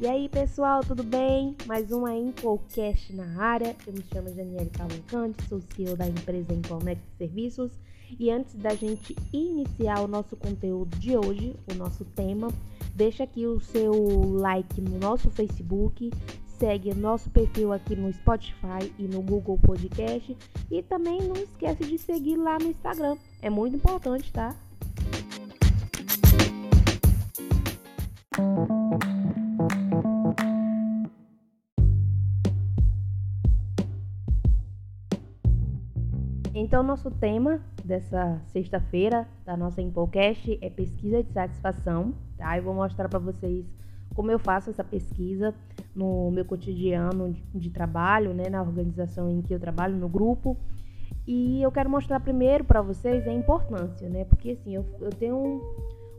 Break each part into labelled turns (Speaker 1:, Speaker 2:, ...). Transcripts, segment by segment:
Speaker 1: E aí, pessoal, tudo bem? Mais uma Infocast na área. Eu me chamo Janiele Cavalcante, sou CEO da empresa Infonet Serviços. E antes da gente iniciar o nosso conteúdo de hoje, o nosso tema, deixa aqui o seu like no nosso Facebook, segue nosso perfil aqui no Spotify e no Google Podcast e também não esquece de seguir lá no Instagram. É muito importante, tá? Então, nosso tema dessa sexta-feira da nossa Impocast é pesquisa de satisfação, tá? Eu vou mostrar para vocês como eu faço essa pesquisa no meu cotidiano de trabalho, né, na organização em que eu trabalho, no grupo. E eu quero mostrar primeiro para vocês a importância, né? Porque assim, eu, eu tenho um,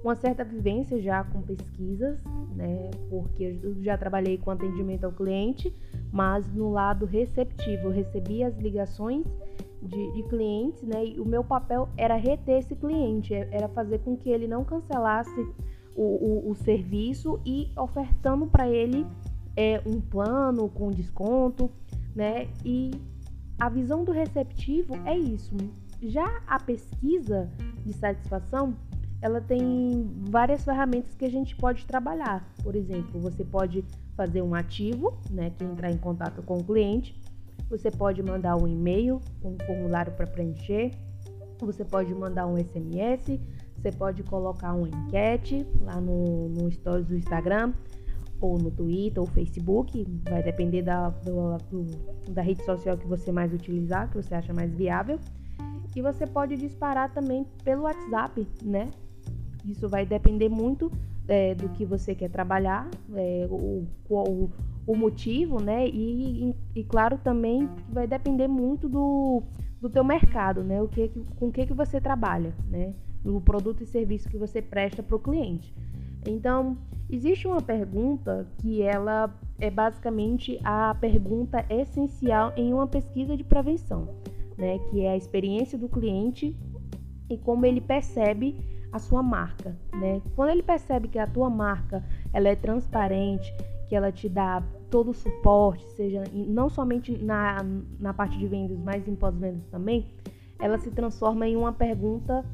Speaker 1: uma certa vivência já com pesquisas, né? Porque eu já trabalhei com atendimento ao cliente, mas no lado receptivo, eu recebi as ligações de, de, clientes, né? E o meu papel era reter esse cliente, é, era fazer com que ele não cancelasse o, o, o serviço e ofertando para ele é, um plano com desconto, né? E a visão do receptivo é isso. Já a pesquisa de satisfação, ela tem várias ferramentas que a gente pode trabalhar. Por exemplo, você pode fazer um ativo, né, que é entrar em contato com o cliente. Você pode mandar um e-mail um formulário para preencher. Você pode mandar um SMS. Você pode colocar uma enquete lá no, no stories do Instagram ou no Twitter ou Facebook, vai depender da, do, do, da rede social que você mais utilizar, que você acha mais viável. E você pode disparar também pelo WhatsApp, né? Isso vai depender muito é, do que você quer trabalhar, é, o, o, o, motivo, né? E, e, claro também vai depender muito do, do teu mercado, né? O que, com o que, que você trabalha, né? O produto e serviço que você presta para o cliente. Então, existe uma pergunta que ela é basicamente a pergunta essencial em uma pesquisa de prevenção, né? Que é a experiência do cliente e como ele percebe a sua marca, né? Quando ele percebe que a tua marca ela é transparente, que ela te dá todo o suporte, seja não somente na, na parte de vendas, mas em pós-vendas também, ela se transforma em uma pergunta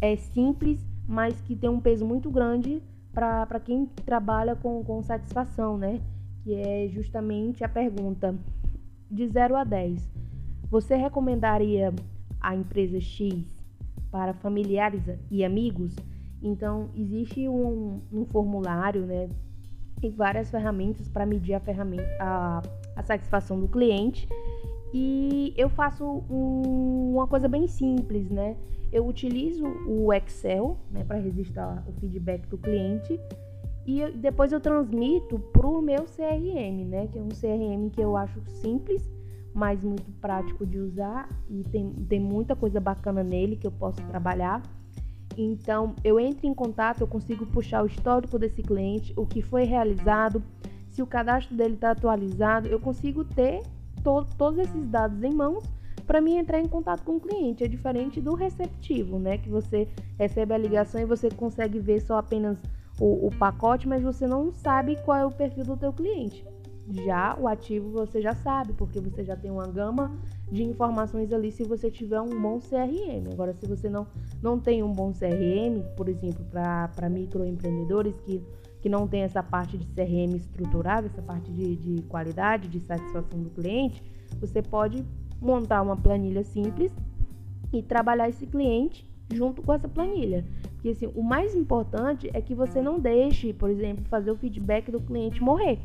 Speaker 1: é simples, mas que tem um peso muito grande para quem trabalha com, com satisfação, né? Que é justamente a pergunta de 0 a 10. Você recomendaria a empresa X para familiares e amigos? Então, existe um, um formulário, né? E várias ferramentas para medir a, ferramenta, a, a satisfação do cliente. E eu faço um, uma coisa bem simples, né? eu utilizo o Excel né, para registrar o feedback do cliente e depois eu transmito para o meu CRM, né, que é um CRM que eu acho simples, mas muito prático de usar e tem, tem muita coisa bacana nele que eu posso trabalhar. Então, eu entro em contato, eu consigo puxar o histórico desse cliente, o que foi realizado, se o cadastro dele está atualizado, eu consigo ter to todos esses dados em mãos para mim entrar em contato com o cliente. É diferente do receptivo, né? Que você recebe a ligação e você consegue ver só apenas o, o pacote, mas você não sabe qual é o perfil do teu cliente. Já o ativo você já sabe, porque você já tem uma gama de informações ali se você tiver um bom CRM. Agora, se você não, não tem um bom CRM, por exemplo, para microempreendedores que, que não tem essa parte de CRM estruturada, essa parte de, de qualidade, de satisfação do cliente, você pode montar uma planilha simples e trabalhar esse cliente junto com essa planilha. Porque assim, o mais importante é que você não deixe, por exemplo, fazer o feedback do cliente morrer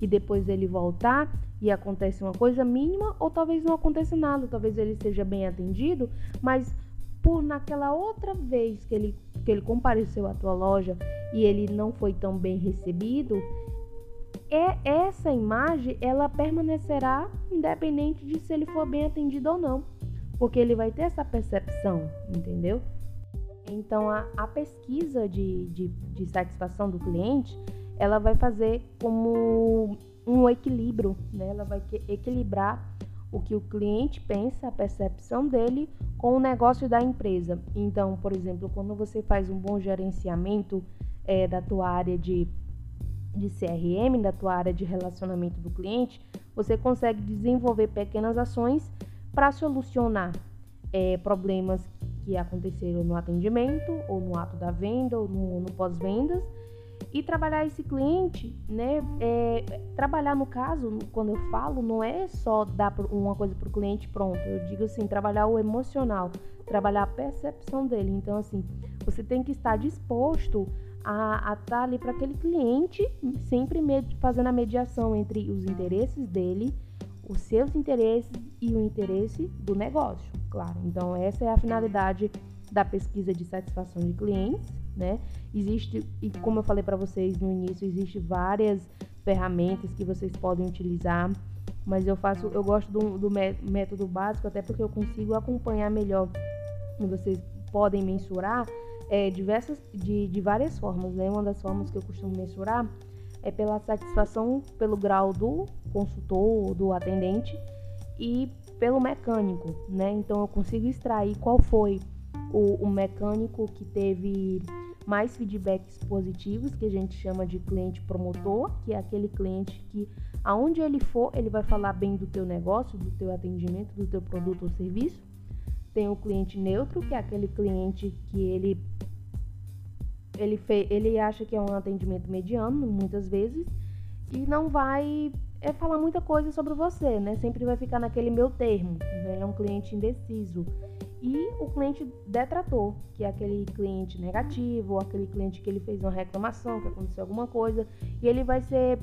Speaker 1: e depois ele voltar e acontece uma coisa mínima ou talvez não aconteça nada, talvez ele seja bem atendido, mas por naquela outra vez que ele que ele compareceu à tua loja e ele não foi tão bem recebido, é essa imagem ela permanecerá independente de se ele for bem atendido ou não, porque ele vai ter essa percepção, entendeu? Então a, a pesquisa de, de, de satisfação do cliente ela vai fazer como um equilíbrio, né? ela vai equilibrar o que o cliente pensa, a percepção dele com o negócio da empresa. Então, por exemplo, quando você faz um bom gerenciamento é, da tua área de de CRM, da tua área de relacionamento do cliente, você consegue desenvolver pequenas ações para solucionar é, problemas que aconteceram no atendimento, ou no ato da venda, ou no, no pós-vendas, e trabalhar esse cliente, né? É, trabalhar no caso, quando eu falo, não é só dar uma coisa para o cliente pronto. Eu digo assim, trabalhar o emocional, trabalhar a percepção dele. Então, assim, você tem que estar disposto a, estar tá ali para aquele cliente, sempre fazendo a mediação entre os interesses dele, os seus interesses e o interesse do negócio, claro. Então, essa é a finalidade da pesquisa de satisfação de clientes, né? Existe, e como eu falei para vocês no início, existe várias ferramentas que vocês podem utilizar, mas eu faço, eu gosto do, do método básico até porque eu consigo acompanhar melhor e vocês podem mensurar é, diversas, de, de várias formas. Né? Uma das formas que eu costumo mensurar é pela satisfação pelo grau do consultor, do atendente e pelo mecânico, né? Então eu consigo extrair qual foi o, o, mecânico que teve mais feedbacks positivos, que a gente chama de cliente promotor, que é aquele cliente que aonde ele for, ele vai falar bem do teu negócio, do teu atendimento, do teu produto ou serviço. Tem o cliente neutro, que é aquele cliente que ele ele, fe, ele acha que é um atendimento mediano, muitas vezes, e não vai é, falar muita coisa sobre você, né? Sempre vai ficar naquele meu termo. Né? Ele é um cliente indeciso. E o cliente detrator, que é aquele cliente negativo, aquele cliente que ele fez uma reclamação, que aconteceu alguma coisa, e ele vai ser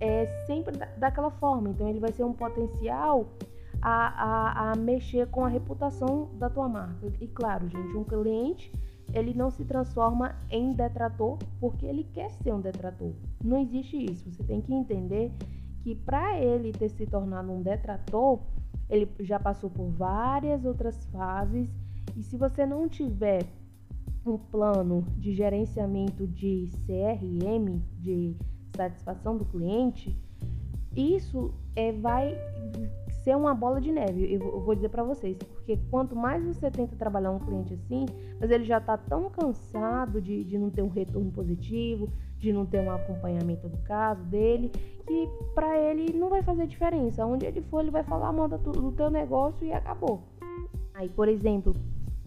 Speaker 1: é, sempre daquela forma. Então, ele vai ser um potencial a, a, a mexer com a reputação da tua marca. E claro, gente, um cliente ele não se transforma em detrator porque ele quer ser um detrator. Não existe isso. Você tem que entender que para ele ter se tornado um detrator, ele já passou por várias outras fases. E se você não tiver um plano de gerenciamento de CRM, de satisfação do cliente, isso é, vai ser uma bola de neve, eu vou dizer para vocês, porque quanto mais você tenta trabalhar um cliente assim, mas ele já está tão cansado de, de não ter um retorno positivo, de não ter um acompanhamento do caso dele, que para ele não vai fazer diferença. Onde ele for, ele vai falar tudo do teu negócio e acabou. Aí, por exemplo,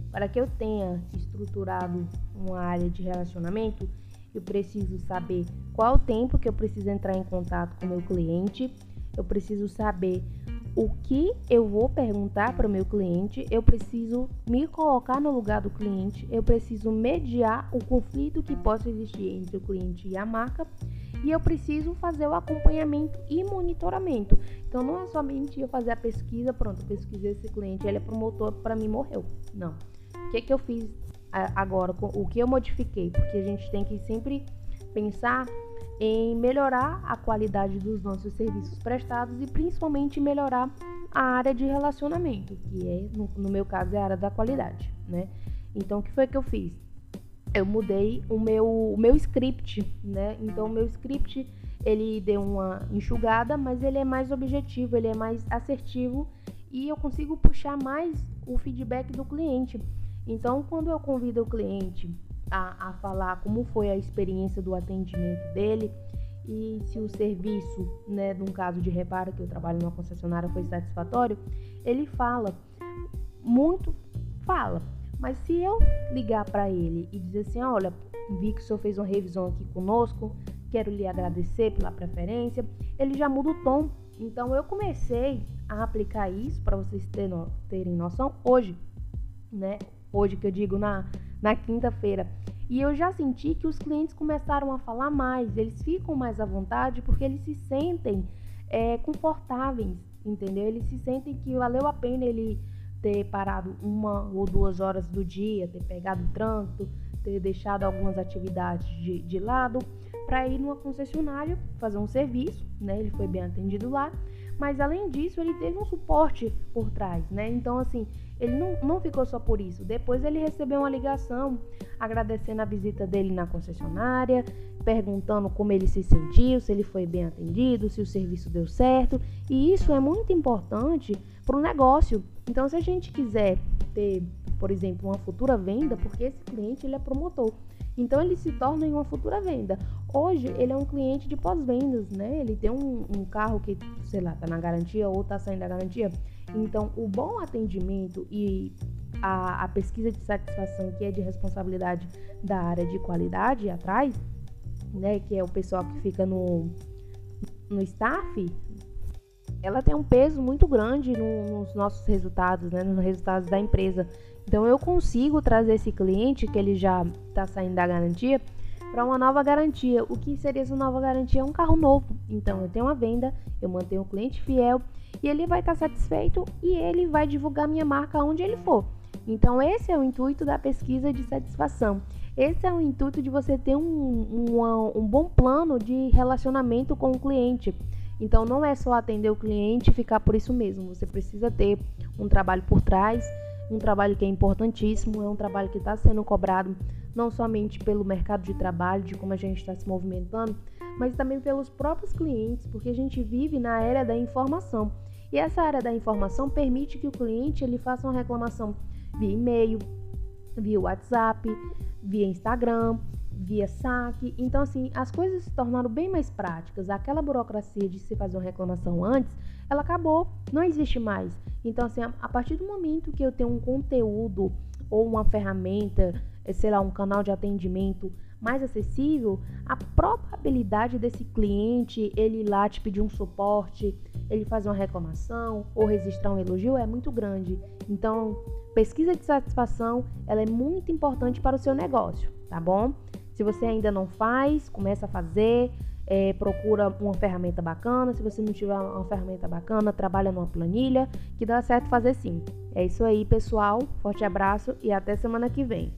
Speaker 1: para que eu tenha estruturado uma área de relacionamento, eu preciso saber qual o tempo que eu preciso entrar em contato com o meu cliente, eu preciso saber o que eu vou perguntar para o meu cliente, eu preciso me colocar no lugar do cliente, eu preciso mediar o conflito que possa existir entre o cliente e a marca e eu preciso fazer o acompanhamento e monitoramento. Então não é somente eu fazer a pesquisa, pronto, pesquisei esse cliente, ele é promotor, para mim morreu. Não. O que, que eu fiz agora? O que eu modifiquei? Porque a gente tem que sempre pensar em melhorar a qualidade dos nossos serviços prestados e principalmente melhorar a área de relacionamento, que é, no, no meu caso, é a área da qualidade, né? Então, o que foi que eu fiz? Eu mudei o meu, o meu script, né? Então, o meu script, ele deu uma enxugada, mas ele é mais objetivo, ele é mais assertivo e eu consigo puxar mais o feedback do cliente. Então, quando eu convido o cliente a, a falar como foi a experiência do atendimento dele e se o serviço, né, num caso de reparo que eu trabalho numa concessionária foi satisfatório, ele fala muito, fala. Mas se eu ligar para ele e dizer assim, olha, vi que o senhor fez uma revisão aqui conosco, quero lhe agradecer pela preferência, ele já muda o tom. Então eu comecei a aplicar isso para vocês terem noção hoje, né? Hoje que eu digo na na quinta-feira. E eu já senti que os clientes começaram a falar mais, eles ficam mais à vontade porque eles se sentem é, confortáveis, entendeu? Eles se sentem que valeu a pena ele ter parado uma ou duas horas do dia, ter pegado trânsito, ter deixado algumas atividades de, de lado para ir numa concessionária fazer um serviço, né? Ele foi bem atendido lá, mas além disso ele teve um suporte por trás, né? Então assim ele não, não ficou só por isso. Depois ele recebeu uma ligação agradecendo a visita dele na concessionária, perguntando como ele se sentiu, se ele foi bem atendido, se o serviço deu certo. E isso é muito importante para o negócio. Então, se a gente quiser ter por exemplo, uma futura venda, porque esse cliente ele é promotor. Então ele se torna em uma futura venda. Hoje ele é um cliente de pós-vendas, né? Ele tem um, um, carro que, sei lá, tá na garantia ou tá saindo da garantia. Então o bom atendimento e a, a pesquisa de satisfação que é de responsabilidade da área de qualidade atrás, né? Que é o pessoal que fica no, no staff, ela tem um peso muito grande no, nos nossos resultados, né? Nos resultados da empresa. Então eu consigo trazer esse cliente que ele já está saindo da garantia para uma nova garantia. O que seria essa nova garantia? É um carro novo. Então eu tenho uma venda, eu mantenho o cliente fiel e ele vai estar tá satisfeito e ele vai divulgar minha marca onde ele for. Então esse é o intuito da pesquisa de satisfação. Esse é o intuito de você ter um, um, um bom plano de relacionamento com o cliente. Então não é só atender o cliente e ficar por isso mesmo. Você precisa ter um trabalho por trás um trabalho que é importantíssimo, é um trabalho que está sendo cobrado não somente pelo mercado de trabalho, de como a gente está se movimentando, mas também pelos próprios clientes, porque a gente vive na era da informação. E essa área da informação permite que o cliente ele faça uma reclamação via e-mail, via WhatsApp, via Instagram, via saque. Então, assim, as coisas se tornaram bem mais práticas. Aquela burocracia de se fazer uma reclamação antes, ela acabou, não existe mais. Então, assim, a, partir do momento que eu tenho um conteúdo ou uma ferramenta, sei lá, um canal de atendimento mais acessível, a probabilidade desse cliente ele ir lá te pedir um suporte, ele fazer uma reclamação ou registrar um elogio é muito grande. Então, pesquisa de satisfação, ela é muito importante para o seu negócio, tá bom? Se você ainda não faz, começa a fazer. É, procura uma ferramenta bacana. Se você não tiver uma ferramenta bacana, trabalha numa planilha, que dá certo fazer sim. É isso aí, pessoal. Forte abraço e até semana que vem.